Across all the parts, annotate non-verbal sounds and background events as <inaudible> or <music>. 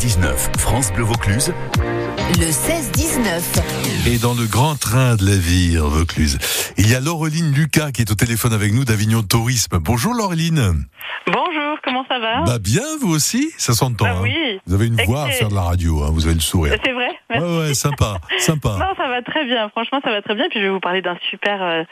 16-19, France Bleu Vaucluse. Le 16-19. Et dans le grand train de la vie, en Vaucluse, il y a Laureline Lucas qui est au téléphone avec nous d'Avignon Tourisme. Bonjour Laureline. Bonjour, comment ça va? Bah bien, vous aussi Ça s'entend. Bah hein. oui. Vous avez une voix à faire de la radio, hein, vous avez le sourire. C'est vrai Ouais, ouais, sympa, sympa. Non, ça va très bien. Franchement, ça va très bien. Puis je vais vous parler d'un super, euh,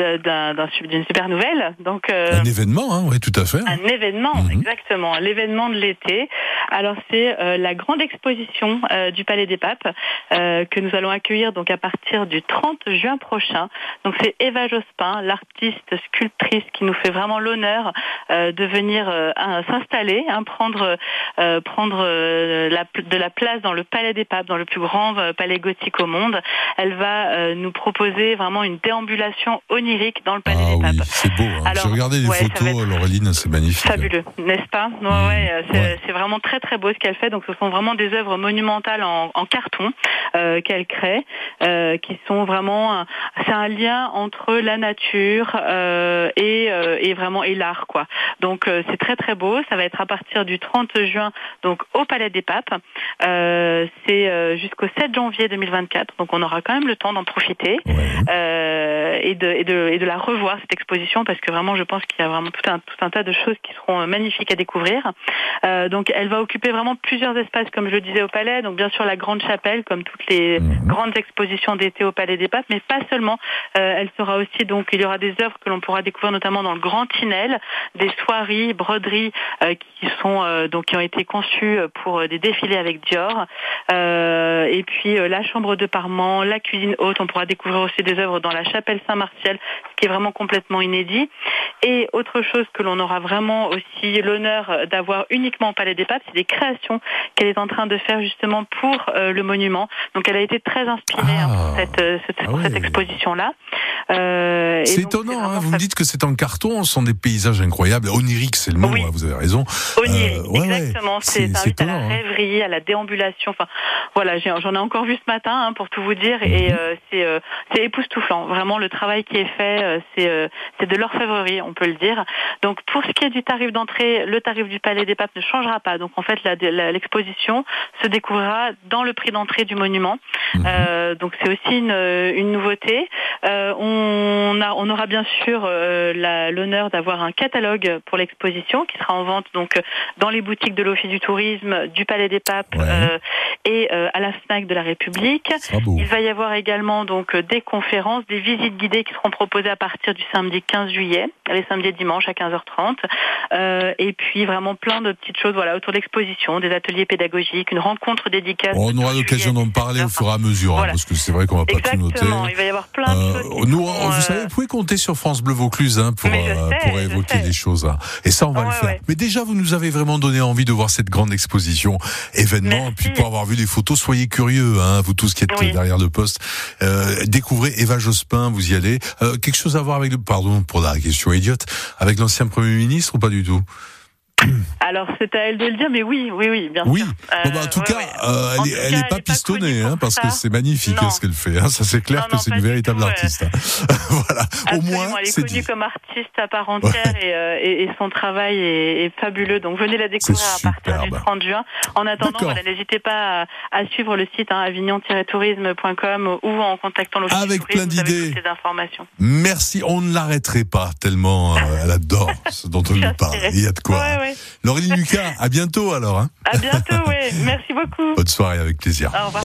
euh, d'un- d'une super nouvelle. Donc, euh, Un événement, hein, oui, tout à fait. un événement, Mhm. exactement, l'événement de l'été. Alors c'est euh, la grande exposition euh, du Palais des Papes euh, que nous allons accueillir donc à partir du 30 juin prochain. Donc c'est Eva Jospin, l'artiste sculptrice qui nous fait vraiment l'honneur euh, de venir euh, s'installer, hein, prendre euh, prendre euh, la, de la place dans le Palais des Papes, dans le plus grand euh, palais gothique au monde. Elle va euh, nous proposer vraiment une déambulation onirique dans le Palais Ah des oui, Papes. c'est beau. hein. J'ai regardé les ouais, photos, Laureline, c'est magnifique. Fabuleux, n'est-ce pas? Ouais, Mmh. ouais, c'est, Ouais. vraiment très très beau ce qu'elle fait. Donc ce sont vraiment des œuvres monumentales en, en carton euh, qu'elle crée, euh, qui sont vraiment, c'est un lien entre la nature euh, et, et vraiment et l'art quoi. Donc c'est très très beau. Ça va être à partir du 30 juin donc au Palais des Papes. C'est jusqu'au 7 janvier 2024. Donc on aura quand même le temps d'en profiter Ouais. euh, et, de, et, de, et de la revoir cette exposition parce que vraiment je pense qu'il y a vraiment tout un, tout un tas de choses qui seront euh, magnifiques à découvrir. Euh, donc elle va occuper vraiment plusieurs espaces comme je le disais au Palais, donc bien sûr la Grande Chapelle comme toutes les Mhm. grandes expositions d'été au Palais des Papes, mais pas seulement. Euh, elle sera aussi donc il y aura des œuvres que l'on pourra découvrir notamment dans le Grand Tinel, des soieries, broderies euh, qui sont euh, donc qui ont été conçues pour des défilés avec Dior. Euh, et puis euh, la chambre de parement, la cuisine haute, on pourra découvrir aussi des œuvres dans la chapelle Saint-Martial, ce qui est vraiment complètement inédit. Et autre chose que l'on aura vraiment aussi l'honneur d'avoir uniquement au Palais des Papes, c'est des créations qu'elle est en train de faire justement pour euh, le monument. Donc elle a été très inspirée hein, Ah. pour cette, euh, cette, Ah pour cette exposition-là. Euh, C'est étonnant, hein, vous me dites que c'est en carton, ce sont des paysages incroyables. Onirique, c'est le mot, Oui. hein, vous avez raison. Onirique, ouais, exactement. C'est- invite à la hein. rêverie, à la déambulation. Enfin, voilà, j'en ai encore vu ce matin hein, pour tout vous dire, et Mhm. c'est époustouflant. Vraiment, le travail qui est fait, c'est c'est de l'orfèvrerie, on peut le dire. Donc, pour ce qui est du tarif d'entrée, le tarif du Palais des Papes ne changera pas. Donc, en fait, l'exposition se découvrira dans le prix d'entrée du monument. Mhm. Euh, donc, c'est aussi une, une nouveauté. Euh, on, a, on aura bien sûr euh, l'honneur d'avoir un catalogue pour l'exposition qui sera en vente donc dans les boutiques de l'Office du tourisme, du Palais des Papes Ouais. euh, et euh, à la Fnac de la République. Il va y avoir également donc des conférences, des visites guidées qui seront proposées à partir du samedi 15 juillet, les samedis et dimanches à 15h30. Euh, et puis vraiment plein de petites choses voilà autour de l'exposition, des ateliers pédagogiques, une rencontre dédicace. On aura l'occasion 12 d'en parler au fur et à mesure, hein, parce que c'est vrai qu'on va pas tout noter. Il va y avoir plein de Euh, choses. nous, vous euh, savez, vous pouvez compter sur France Bleu Vaucluse hein, pour, euh, sais, pour évoquer les choses. hein. Et ça, on va Ouais, le faire. ouais. Mais déjà, vous nous avez vraiment donné envie de voir cette grande exposition, événement. Merci. Puis pour avoir vu les photos, soyez curieux, hein, vous tous qui êtes Oui. derrière le poste. Euh, découvrez Eva Jospin, vous y allez. Euh, quelque chose à voir avec le, pardon pour la question idiote, avec l'ancien Premier ministre ou pas du tout? <clears throat> Alors c'est à elle de le dire, mais oui, oui, oui, bien Oui. sûr. Bon, bah, en tout ouais, cas, euh, elle, tout est, elle pas pistonnée, hein, parce que c'est magnifique Non. ce qu'elle fait. Hein, ça c'est clair Non, que c'est une véritable tout, artiste. hein. <laughs> voilà. Au moins, elle est connue dit. comme artiste à part entière et, euh, et, et son travail est, est fabuleux. Donc venez la découvrir à partir du superbe. 30 juin. En attendant, voilà, n'hésitez pas à, à suivre le site hein, avignon-tourisme.com ou en contactant l'office Avec plein d'idées. Merci, on ne l'arrêterait pas tellement euh, elle adore ce dont on nous <laughs> parle. Il y a de quoi. Ouais, ouais. Laureline Lucas, à bientôt alors. Hein. À bientôt, oui. Merci beaucoup. Bonne soirée avec plaisir. Au revoir.